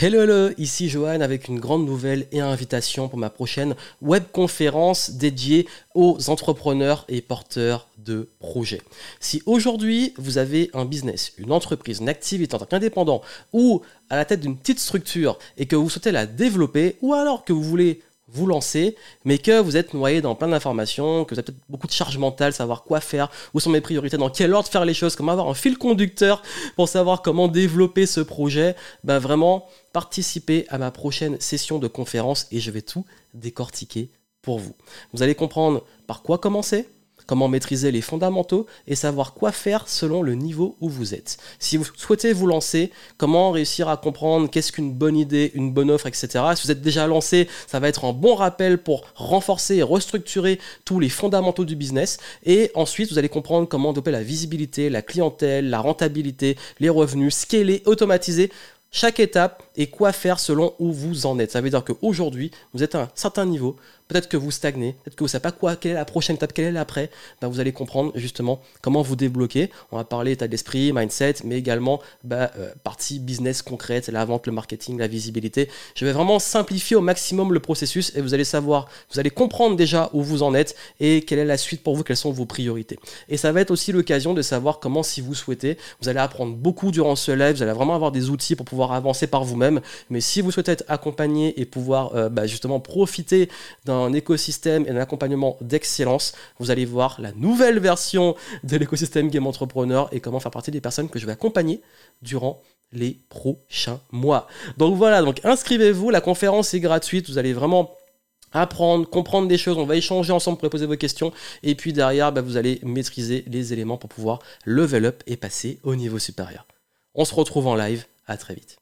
Hello, hello, ici Johan avec une grande nouvelle et invitation pour ma prochaine webconférence dédiée aux entrepreneurs et porteurs de projets. Si aujourd'hui vous avez un business, une entreprise, une activité en tant qu'indépendant ou à la tête d'une petite structure et que vous souhaitez la développer ou alors que vous voulez vous lancez, mais que vous êtes noyé dans plein d'informations, que vous avez peut-être beaucoup de charge mentale, savoir quoi faire, où sont mes priorités, dans quel ordre faire les choses, comment avoir un fil conducteur pour savoir comment développer ce projet, ben vraiment participez à ma prochaine session de conférence et je vais tout décortiquer pour vous. Vous allez comprendre par quoi commencer, comment maîtriser les fondamentaux et savoir quoi faire selon le niveau où vous êtes. Si vous souhaitez vous lancer, comment réussir à comprendre qu'est-ce qu'une bonne idée, une bonne offre, etc. Si vous êtes déjà lancé, ça va être un bon rappel pour renforcer et restructurer tous les fondamentaux du business. Et ensuite, vous allez comprendre comment développer la visibilité, la clientèle, la rentabilité, les revenus, scaler, automatiser chaque étape et quoi faire selon où vous en êtes. Ça veut dire qu'aujourd'hui, vous êtes à un certain niveau, peut-être que vous stagnez, peut-être que vous ne savez pas quoi, quelle est la prochaine étape, quelle est l'après, ben vous allez comprendre justement comment vous débloquer. On va parler état d'esprit, mindset, mais également bah, euh, partie business concrète, la vente, le marketing, la visibilité. Je vais vraiment simplifier au maximum le processus et vous allez savoir, vous allez comprendre déjà où vous en êtes et quelle est la suite pour vous, quelles sont vos priorités. Et ça va être aussi l'occasion de savoir comment, si vous souhaitez, vous allez apprendre beaucoup durant ce live, vous allez vraiment avoir des outils pour pouvoir avancer par vous-même. Mais si vous souhaitez être accompagné et pouvoir euh, bah, justement profiter d'un un écosystème et un accompagnement d'excellence, vous allez voir la nouvelle version de l'écosystème Game Entrepreneur et comment faire partie des personnes que je vais accompagner durant les prochains mois. Donc voilà, donc inscrivez-vous, la conférence est gratuite, vous allez vraiment apprendre, comprendre des choses, on va échanger ensemble pour poser vos questions et puis derrière bah, vous allez maîtriser les éléments pour pouvoir level up et passer au niveau supérieur. On se retrouve en live, à très vite.